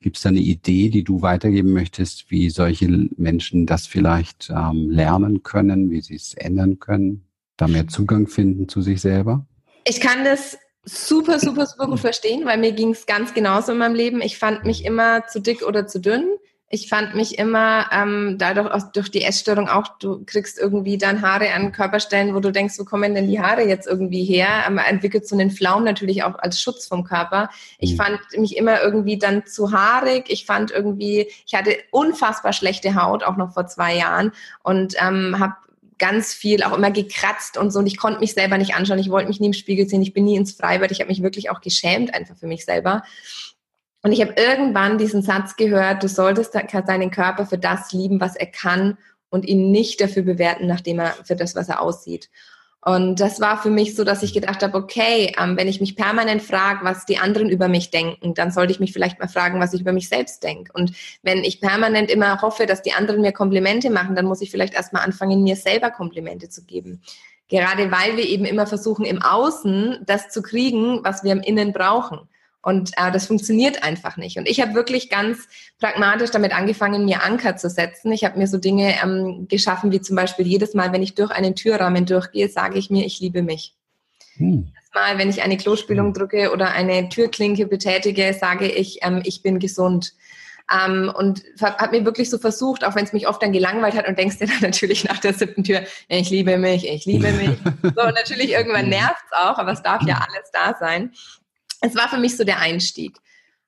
Gibt es da eine Idee, die du weitergeben möchtest, wie solche Menschen das vielleicht ähm, lernen können, wie sie es ändern können, da mehr Zugang finden zu sich selber? Ich kann das super, super, super gut verstehen, weil mir ging es ganz genauso in meinem Leben. Ich fand mich immer zu dick oder zu dünn. Ich fand mich immer ähm, dadurch auch durch die Essstörung auch, du kriegst irgendwie dann Haare an Körperstellen, wo du denkst, wo kommen denn die Haare jetzt irgendwie her? Man entwickelt so einen Flaum natürlich auch als Schutz vom Körper. Ich mhm. fand mich immer irgendwie dann zu haarig. Ich fand irgendwie, ich hatte unfassbar schlechte Haut, auch noch vor zwei Jahren und ähm, habe ganz viel auch immer gekratzt und so und ich konnte mich selber nicht anschauen. Ich wollte mich nie im Spiegel sehen. Ich bin nie ins Freibad. Ich habe mich wirklich auch geschämt einfach für mich selber. Und ich habe irgendwann diesen Satz gehört, du solltest deinen Körper für das lieben, was er kann und ihn nicht dafür bewerten, nachdem er für das, was er aussieht. Und das war für mich so, dass ich gedacht habe, okay, ähm, wenn ich mich permanent frage, was die anderen über mich denken, dann sollte ich mich vielleicht mal fragen, was ich über mich selbst denke. Und wenn ich permanent immer hoffe, dass die anderen mir Komplimente machen, dann muss ich vielleicht erstmal anfangen, mir selber Komplimente zu geben. Gerade weil wir eben immer versuchen, im Außen das zu kriegen, was wir im Innen brauchen. Und äh, das funktioniert einfach nicht. Und ich habe wirklich ganz pragmatisch damit angefangen, mir Anker zu setzen. Ich habe mir so Dinge ähm, geschaffen, wie zum Beispiel jedes Mal, wenn ich durch einen Türrahmen durchgehe, sage ich mir, ich liebe mich. Hm. Jedes Mal, wenn ich eine Klospülung hm. drücke oder eine Türklinke betätige, sage ich, ähm, ich bin gesund. Ähm, und habe mir wirklich so versucht, auch wenn es mich oft dann gelangweilt hat und denkst dir dann natürlich nach der siebten Tür, ich liebe mich, ich liebe mich. so, und natürlich irgendwann hm. nervt es auch, aber es darf ja alles da sein es war für mich so der Einstieg.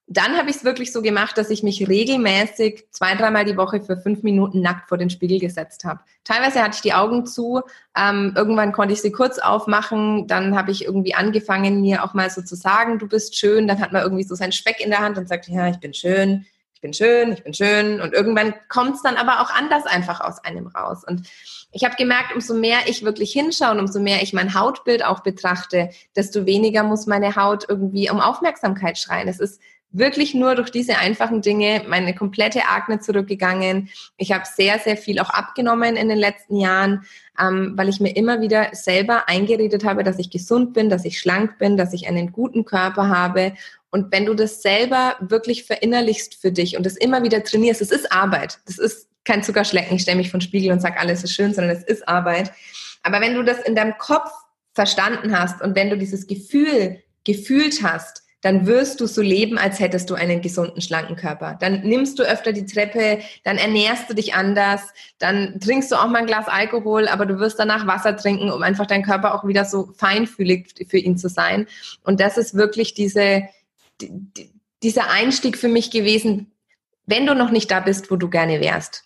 Dann habe ich es wirklich so gemacht, dass ich mich regelmäßig zwei, dreimal die Woche für fünf Minuten nackt vor den Spiegel gesetzt habe. Teilweise hatte ich die Augen zu, ähm, irgendwann konnte ich sie kurz aufmachen, dann habe ich irgendwie angefangen, mir auch mal so zu sagen, du bist schön, dann hat man irgendwie so seinen Speck in der Hand und sagt, ja, ich bin schön, ich bin schön, ich bin schön. Und irgendwann kommt es dann aber auch anders einfach aus einem raus. Und ich habe gemerkt, umso mehr ich wirklich hinschaue und umso mehr ich mein Hautbild auch betrachte, desto weniger muss meine Haut irgendwie um Aufmerksamkeit schreien. Es ist wirklich nur durch diese einfachen Dinge meine komplette Akne zurückgegangen. Ich habe sehr, sehr viel auch abgenommen in den letzten Jahren, ähm, weil ich mir immer wieder selber eingeredet habe, dass ich gesund bin, dass ich schlank bin, dass ich einen guten Körper habe. Und wenn du das selber wirklich verinnerlichst für dich und das immer wieder trainierst, es ist Arbeit. Das ist kein Zuckerschlecken, ich stelle mich von Spiegel und sage, alles ist schön, sondern es ist Arbeit. Aber wenn du das in deinem Kopf verstanden hast und wenn du dieses Gefühl gefühlt hast, dann wirst du so leben, als hättest du einen gesunden, schlanken Körper. Dann nimmst du öfter die Treppe, dann ernährst du dich anders, dann trinkst du auch mal ein Glas Alkohol, aber du wirst danach Wasser trinken, um einfach deinen Körper auch wieder so feinfühlig für ihn zu sein. Und das ist wirklich diese, die, dieser Einstieg für mich gewesen, wenn du noch nicht da bist, wo du gerne wärst,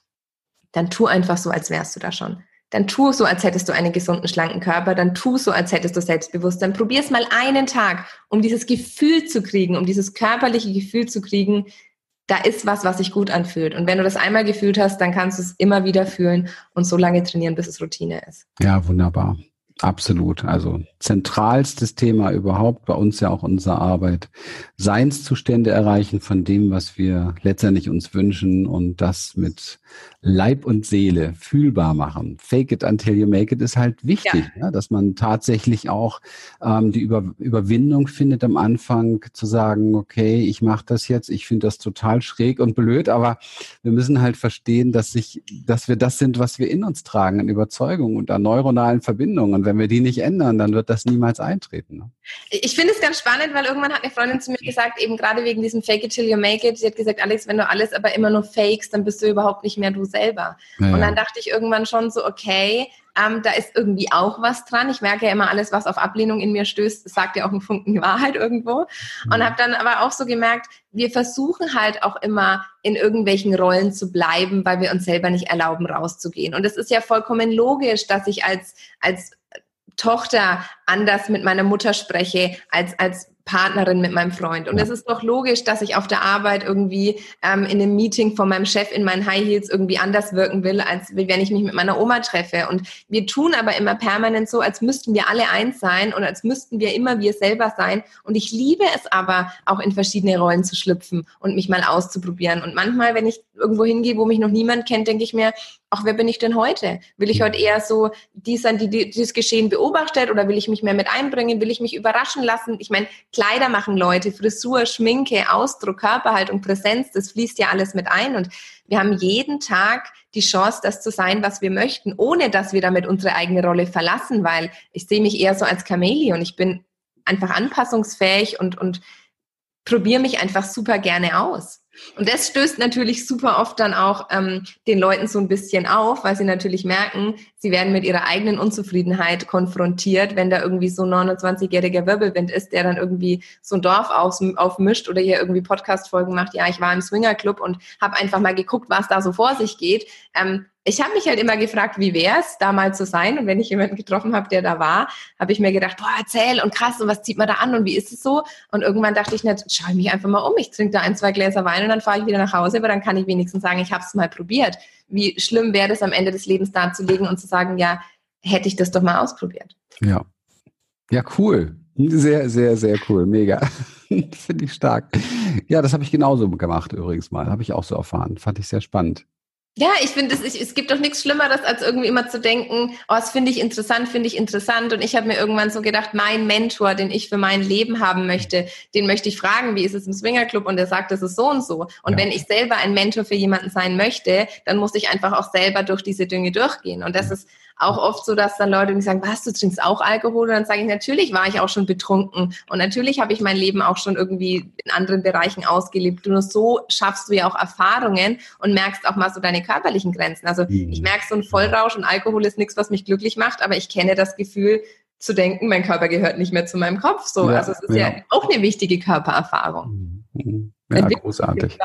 dann tu einfach so, als wärst du da schon. Dann tu so, als hättest du einen gesunden, schlanken Körper. Dann tu so, als hättest du Selbstbewusstsein. Probier es mal einen Tag, um dieses Gefühl zu kriegen, um dieses körperliche Gefühl zu kriegen, da ist was, was sich gut anfühlt. Und wenn du das einmal gefühlt hast, dann kannst du es immer wieder fühlen und so lange trainieren, bis es Routine ist. Ja, wunderbar. Absolut. Also zentralstes Thema überhaupt, bei uns ja auch unsere Arbeit. Seinszustände erreichen von dem, was wir letztendlich uns wünschen und das mit Leib und Seele fühlbar machen. Fake it until you make it ist halt wichtig, ja. Ja, dass man tatsächlich auch ähm, die Über Überwindung findet am Anfang zu sagen, okay, ich mache das jetzt, ich finde das total schräg und blöd, aber wir müssen halt verstehen, dass sich, dass wir das sind, was wir in uns tragen, an Überzeugung und an neuronalen Verbindungen. Und wenn wir die nicht ändern, dann wird das niemals eintreten. Ne? Ich finde es ganz spannend, weil irgendwann hat eine Freundin zu mir gesagt, eben gerade wegen diesem Fake it till you make it, sie hat gesagt, Alex, wenn du alles aber immer nur fakest, dann bist du überhaupt nicht mehr du selber. Ja, und dann dachte ich irgendwann schon so, okay, ähm, da ist irgendwie auch was dran. Ich merke ja immer, alles, was auf Ablehnung in mir stößt, sagt ja auch einen Funken Wahrheit irgendwo. Mhm. Und habe dann aber auch so gemerkt, wir versuchen halt auch immer in irgendwelchen Rollen zu bleiben, weil wir uns selber nicht erlauben, rauszugehen. Und es ist ja vollkommen logisch, dass ich als, als Tochter anders mit meiner Mutter spreche, als, als Partnerin mit meinem Freund. Und es ist doch logisch, dass ich auf der Arbeit irgendwie ähm, in einem Meeting von meinem Chef in meinen High Heels irgendwie anders wirken will, als wenn ich mich mit meiner Oma treffe. Und wir tun aber immer permanent so, als müssten wir alle eins sein und als müssten wir immer wir selber sein. Und ich liebe es aber, auch in verschiedene Rollen zu schlüpfen und mich mal auszuprobieren. Und manchmal, wenn ich irgendwo hingehe, wo mich noch niemand kennt, denke ich mir, ach, wer bin ich denn heute? Will ich heute eher so die sein, die, die das Geschehen beobachtet oder will ich mich mehr mit einbringen? Will ich mich überraschen lassen? Ich meine, Kleider machen Leute, Frisur, Schminke, Ausdruck, Körperhaltung, Präsenz, das fließt ja alles mit ein und wir haben jeden Tag die Chance, das zu sein, was wir möchten, ohne dass wir damit unsere eigene Rolle verlassen, weil ich sehe mich eher so als Chamäleon. Ich bin einfach anpassungsfähig und, und probiere mich einfach super gerne aus. Und das stößt natürlich super oft dann auch ähm, den Leuten so ein bisschen auf, weil sie natürlich merken, sie werden mit ihrer eigenen Unzufriedenheit konfrontiert, wenn da irgendwie so ein 29-jähriger Wirbelwind ist, der dann irgendwie so ein Dorf auf, aufmischt oder hier irgendwie Podcast-Folgen macht. Ja, ich war im Swingerclub und habe einfach mal geguckt, was da so vor sich geht. Ähm, ich habe mich halt immer gefragt, wie wäre es, da mal zu sein. Und wenn ich jemanden getroffen habe, der da war, habe ich mir gedacht, boah, erzähl und krass, und was zieht man da an und wie ist es so? Und irgendwann dachte ich, nicht, schau mich einfach mal um. Ich trinke da ein, zwei Gläser Wein und dann fahre ich wieder nach Hause, aber dann kann ich wenigstens sagen, ich habe es mal probiert. Wie schlimm wäre das am Ende des Lebens darzulegen und zu sagen, ja, hätte ich das doch mal ausprobiert. Ja. Ja, cool. Sehr, sehr, sehr cool. Mega. Finde ich stark. Ja, das habe ich genauso gemacht übrigens mal. Habe ich auch so erfahren. Fand ich sehr spannend. Ja, ich finde, es, es gibt doch nichts Schlimmeres, als irgendwie immer zu denken, oh, das finde ich interessant, finde ich interessant. Und ich habe mir irgendwann so gedacht, mein Mentor, den ich für mein Leben haben möchte, den möchte ich fragen, wie ist es im Swingerclub? Und er sagt, das ist so und so. Und ja. wenn ich selber ein Mentor für jemanden sein möchte, dann muss ich einfach auch selber durch diese Dinge durchgehen. Und das ist auch oft so, dass dann Leute mich sagen, was, du trinkst auch Alkohol? Und dann sage ich, natürlich war ich auch schon betrunken. Und natürlich habe ich mein Leben auch schon irgendwie in anderen Bereichen ausgelebt. Nur so schaffst du ja auch Erfahrungen und merkst auch mal so deine körperlichen Grenzen. Also mhm. ich merke so ein Vollrausch und Alkohol ist nichts, was mich glücklich macht, aber ich kenne das Gefühl, zu denken, mein Körper gehört nicht mehr zu meinem Kopf. So, ja, also es ist ja. ja auch eine wichtige Körpererfahrung. Mhm. Ja, großartig.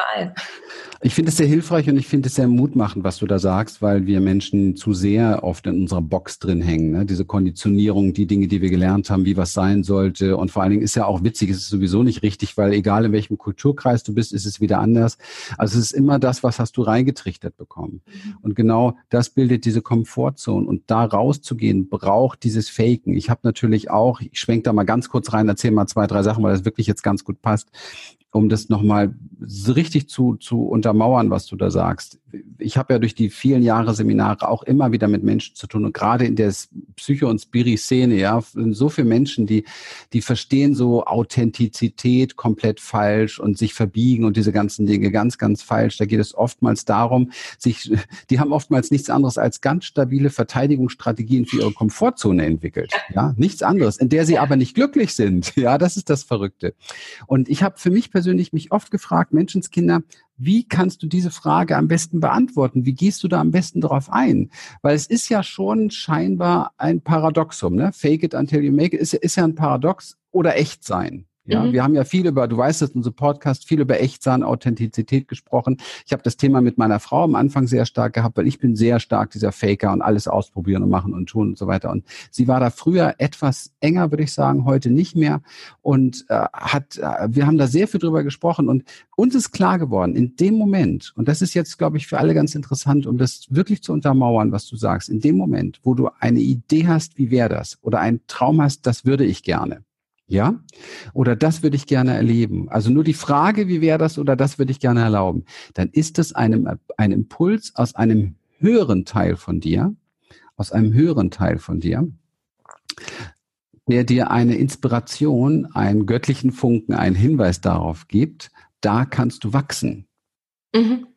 Ich finde es sehr hilfreich und ich finde es sehr mutmachend, was du da sagst, weil wir Menschen zu sehr oft in unserer Box drin hängen. Ne? Diese Konditionierung, die Dinge, die wir gelernt haben, wie was sein sollte. Und vor allen Dingen ist ja auch witzig, es ist sowieso nicht richtig, weil egal in welchem Kulturkreis du bist, ist es wieder anders. Also es ist immer das, was hast du reingetrichtert bekommen. Mhm. Und genau das bildet diese Komfortzone. Und da rauszugehen, braucht dieses Faken. Ich habe natürlich auch, ich schwenke da mal ganz kurz rein, erzähle mal zwei, drei Sachen, weil das wirklich jetzt ganz gut passt um das nochmal richtig zu, zu untermauern, was du da sagst. Ich habe ja durch die vielen Jahre Seminare auch immer wieder mit Menschen zu tun und gerade in der Psycho- und Spiri-Szene, ja, so viele Menschen, die, die verstehen so Authentizität komplett falsch und sich verbiegen und diese ganzen Dinge ganz, ganz falsch. Da geht es oftmals darum, sich, die haben oftmals nichts anderes als ganz stabile Verteidigungsstrategien für ihre Komfortzone entwickelt. Ja, nichts anderes, in der sie aber nicht glücklich sind. Ja, das ist das Verrückte. Und ich habe für mich persönlich mich oft gefragt, Menschenskinder, wie kannst du diese Frage am besten beantworten? Wie gehst du da am besten darauf ein? Weil es ist ja schon scheinbar ein Paradoxum, ne? Fake it until you make it ist, ist ja ein Paradox oder echt sein. Ja, mhm. wir haben ja viel über, du weißt es, unser Podcast, viel über Echtsein, Authentizität gesprochen. Ich habe das Thema mit meiner Frau am Anfang sehr stark gehabt, weil ich bin sehr stark dieser Faker und alles ausprobieren und machen und tun und so weiter. Und sie war da früher etwas enger, würde ich sagen, heute nicht mehr. Und äh, hat, äh, wir haben da sehr viel drüber gesprochen und uns ist klar geworden, in dem Moment, und das ist jetzt, glaube ich, für alle ganz interessant, um das wirklich zu untermauern, was du sagst, in dem Moment, wo du eine Idee hast, wie wäre das, oder einen Traum hast, das würde ich gerne ja? Oder das würde ich gerne erleben. Also nur die Frage, wie wäre das oder das würde ich gerne erlauben. Dann ist es einem, ein Impuls aus einem höheren Teil von dir, aus einem höheren Teil von dir, der dir eine Inspiration, einen göttlichen Funken, einen Hinweis darauf gibt, da kannst du wachsen. Mhm.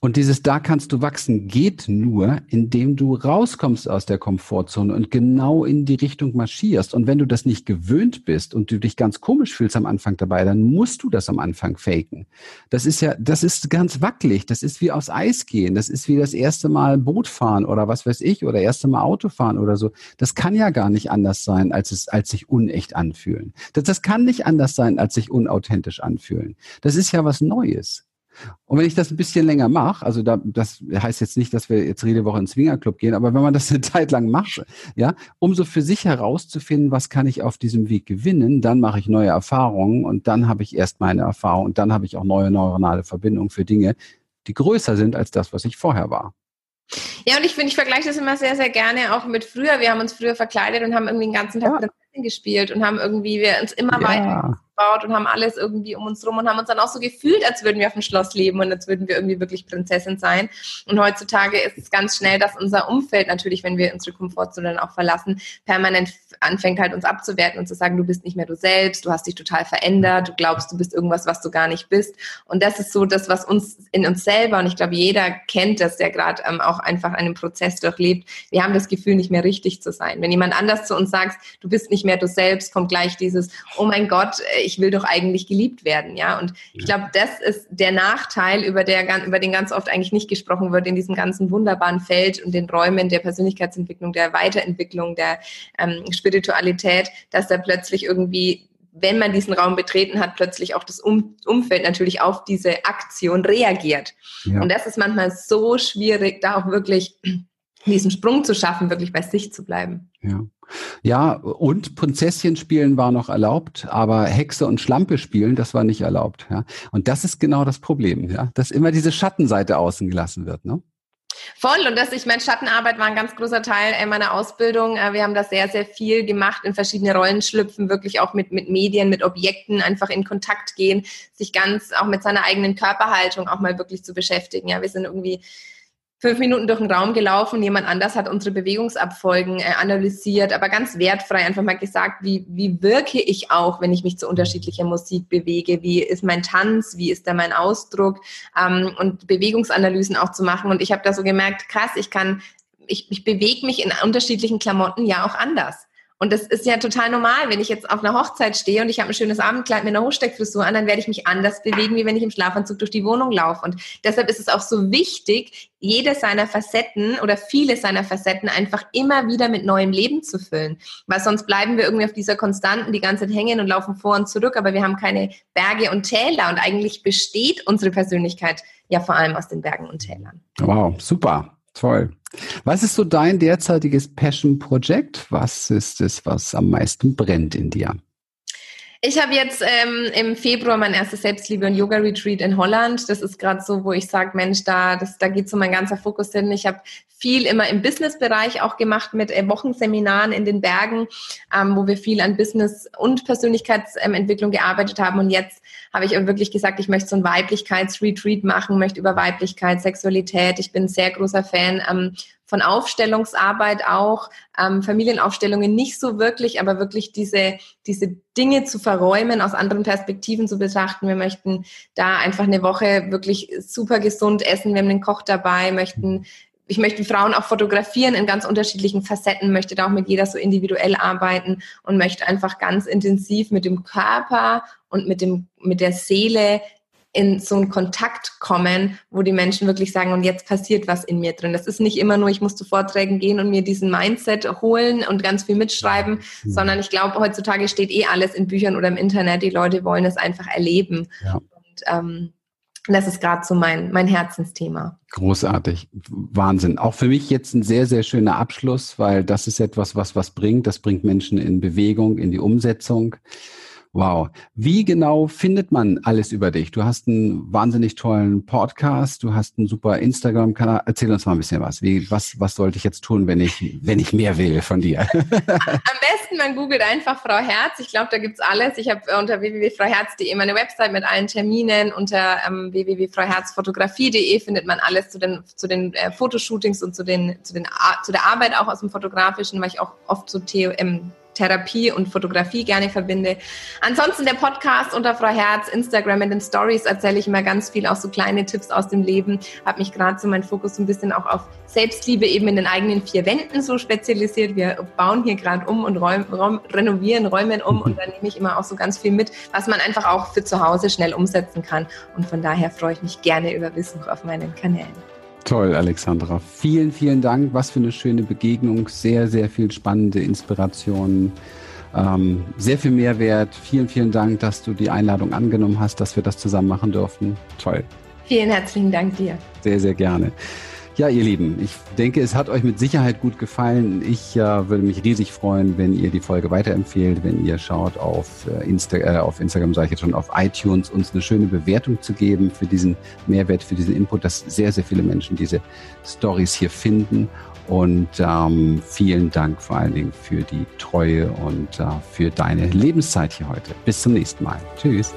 Und dieses da kannst du wachsen geht nur, indem du rauskommst aus der Komfortzone und genau in die Richtung marschierst. Und wenn du das nicht gewöhnt bist und du dich ganz komisch fühlst am Anfang dabei, dann musst du das am Anfang faken. Das ist ja, das ist ganz wackelig. Das ist wie aufs Eis gehen. Das ist wie das erste Mal Boot fahren oder was weiß ich oder erste Mal Auto fahren oder so. Das kann ja gar nicht anders sein, als es, als sich unecht anfühlen. Das, das kann nicht anders sein, als sich unauthentisch anfühlen. Das ist ja was Neues. Und wenn ich das ein bisschen länger mache, also da, das heißt jetzt nicht, dass wir jetzt jede Woche ins Swingerclub gehen, aber wenn man das eine Zeit lang macht, ja, um so für sich herauszufinden, was kann ich auf diesem Weg gewinnen, dann mache ich neue Erfahrungen und dann habe ich erst meine Erfahrung und dann habe ich auch neue neuronale Verbindungen für Dinge, die größer sind als das, was ich vorher war. Ja, und ich finde, ich vergleiche das immer sehr, sehr gerne auch mit früher. Wir haben uns früher verkleidet und haben irgendwie den ganzen Tag ja. gespielt und haben irgendwie wir uns immer ja. weiter aufgebaut und haben alles irgendwie um uns rum und haben uns dann auch so gefühlt, als würden wir auf dem Schloss leben und als würden wir irgendwie wirklich Prinzessin sein. Und heutzutage ist es ganz schnell, dass unser Umfeld natürlich, wenn wir unsere Komfortzone dann auch verlassen, permanent anfängt halt uns abzuwerten und zu sagen, du bist nicht mehr du selbst, du hast dich total verändert, du glaubst, du bist irgendwas, was du gar nicht bist. Und das ist so das, was uns in uns selber, und ich glaube, jeder kennt das, der gerade ähm, auch einfach einen Prozess durchlebt, wir haben das Gefühl, nicht mehr richtig zu sein. Wenn jemand anders zu uns sagt, du bist nicht mehr du selbst, kommt gleich dieses, oh mein Gott, ich will doch eigentlich geliebt werden, ja. Und ich glaube, das ist der Nachteil, über, der, über den ganz oft eigentlich nicht gesprochen wird in diesem ganzen wunderbaren Feld und den Räumen der Persönlichkeitsentwicklung, der Weiterentwicklung, der ähm, Spiritualität, dass da plötzlich irgendwie wenn man diesen Raum betreten hat, plötzlich auch das um Umfeld natürlich auf diese Aktion reagiert. Ja. Und das ist manchmal so schwierig, da auch wirklich diesen Sprung zu schaffen, wirklich bei sich zu bleiben. Ja. Ja, und Prinzesschen spielen war noch erlaubt, aber Hexe und Schlampe spielen, das war nicht erlaubt. Ja. Und das ist genau das Problem, ja, dass immer diese Schattenseite außen gelassen wird. Ne? Voll. Und das, ich meine, Schattenarbeit war ein ganz großer Teil äh, meiner Ausbildung. Äh, wir haben da sehr, sehr viel gemacht, in verschiedene Rollen schlüpfen, wirklich auch mit, mit Medien, mit Objekten einfach in Kontakt gehen, sich ganz auch mit seiner eigenen Körperhaltung auch mal wirklich zu beschäftigen. Ja, wir sind irgendwie fünf Minuten durch den Raum gelaufen, jemand anders hat unsere Bewegungsabfolgen äh, analysiert, aber ganz wertfrei einfach mal gesagt, wie, wie wirke ich auch, wenn ich mich zu unterschiedlicher Musik bewege, wie ist mein Tanz, wie ist da mein Ausdruck ähm, und Bewegungsanalysen auch zu machen. Und ich habe da so gemerkt, krass, ich kann, ich, ich bewege mich in unterschiedlichen Klamotten ja auch anders. Und das ist ja total normal, wenn ich jetzt auf einer Hochzeit stehe und ich habe ein schönes Abendkleid mit einer Hochsteckfrisur an, dann werde ich mich anders bewegen, wie wenn ich im Schlafanzug durch die Wohnung laufe. Und deshalb ist es auch so wichtig, jede seiner Facetten oder viele seiner Facetten einfach immer wieder mit neuem Leben zu füllen. Weil sonst bleiben wir irgendwie auf dieser Konstanten die ganze Zeit hängen und laufen vor und zurück, aber wir haben keine Berge und Täler und eigentlich besteht unsere Persönlichkeit ja vor allem aus den Bergen und Tälern. Wow, super. Toll. Was ist so dein derzeitiges Passion-Projekt? Was ist es, was am meisten brennt in dir? Ich habe jetzt ähm, im Februar mein erstes Selbstliebe- und Yoga-Retreat in Holland. Das ist gerade so, wo ich sage, Mensch, da, das, da geht so mein ganzer Fokus hin. Ich habe viel immer im Business-Bereich auch gemacht mit äh, Wochenseminaren in den Bergen, ähm, wo wir viel an Business- und Persönlichkeitsentwicklung gearbeitet haben. Und jetzt habe ich wirklich gesagt, ich möchte so ein Weiblichkeitsretreat machen, möchte über Weiblichkeit, Sexualität. Ich bin ein sehr großer Fan ähm, von Aufstellungsarbeit auch, ähm, Familienaufstellungen nicht so wirklich, aber wirklich diese, diese Dinge zu verräumen, aus anderen Perspektiven zu betrachten. Wir möchten da einfach eine Woche wirklich super gesund essen. Wir haben den Koch dabei, möchten ich möchte Frauen auch fotografieren in ganz unterschiedlichen Facetten, möchte da auch mit jeder so individuell arbeiten und möchte einfach ganz intensiv mit dem Körper und mit dem, mit der Seele in so einen Kontakt kommen, wo die Menschen wirklich sagen, und jetzt passiert was in mir drin. Das ist nicht immer nur, ich muss zu Vorträgen gehen und mir diesen Mindset holen und ganz viel mitschreiben, mhm. sondern ich glaube, heutzutage steht eh alles in Büchern oder im Internet. Die Leute wollen es einfach erleben. Ja. Und ähm, das ist gerade so mein, mein Herzensthema. Großartig. Wahnsinn. Auch für mich jetzt ein sehr, sehr schöner Abschluss, weil das ist etwas, was was bringt. Das bringt Menschen in Bewegung, in die Umsetzung. Wow. Wie genau findet man alles über dich? Du hast einen wahnsinnig tollen Podcast, du hast einen super Instagram-Kanal. Erzähl uns mal ein bisschen was. Wie, was, was sollte ich jetzt tun, wenn ich, wenn ich mehr will von dir? Am besten, man googelt einfach Frau Herz. Ich glaube, da gibt's alles. Ich habe unter www.frauherz.de meine Website mit allen Terminen. Unter ähm, www.frauherzfotografie.de findet man alles zu den, zu den äh, Fotoshootings und zu, den, zu, den, zu der Arbeit auch aus dem Fotografischen, weil ich auch oft so The ähm, Therapie und Fotografie gerne verbinde. Ansonsten der Podcast unter Frau Herz, Instagram in den Stories erzähle ich immer ganz viel, auch so kleine Tipps aus dem Leben. Habe mich gerade so mein Fokus ein bisschen auch auf Selbstliebe eben in den eigenen vier Wänden so spezialisiert. Wir bauen hier gerade um und räum, räum, renovieren, räumen um und dann nehme ich immer auch so ganz viel mit, was man einfach auch für zu Hause schnell umsetzen kann. Und von daher freue ich mich gerne über Besuch auf meinen Kanälen. Toll, Alexandra. Vielen, vielen Dank. Was für eine schöne Begegnung. Sehr, sehr viel spannende Inspirationen. Ähm, sehr viel Mehrwert. Vielen, vielen Dank, dass du die Einladung angenommen hast, dass wir das zusammen machen durften. Toll. Vielen herzlichen Dank dir. Sehr, sehr gerne. Ja, ihr Lieben, ich denke, es hat euch mit Sicherheit gut gefallen. Ich äh, würde mich riesig freuen, wenn ihr die Folge weiterempfehlt, wenn ihr schaut auf, äh, Insta äh, auf Instagram, sage ich jetzt schon, auf iTunes, uns eine schöne Bewertung zu geben für diesen Mehrwert, für diesen Input, dass sehr, sehr viele Menschen diese Stories hier finden. Und ähm, vielen Dank vor allen Dingen für die Treue und äh, für deine Lebenszeit hier heute. Bis zum nächsten Mal. Tschüss.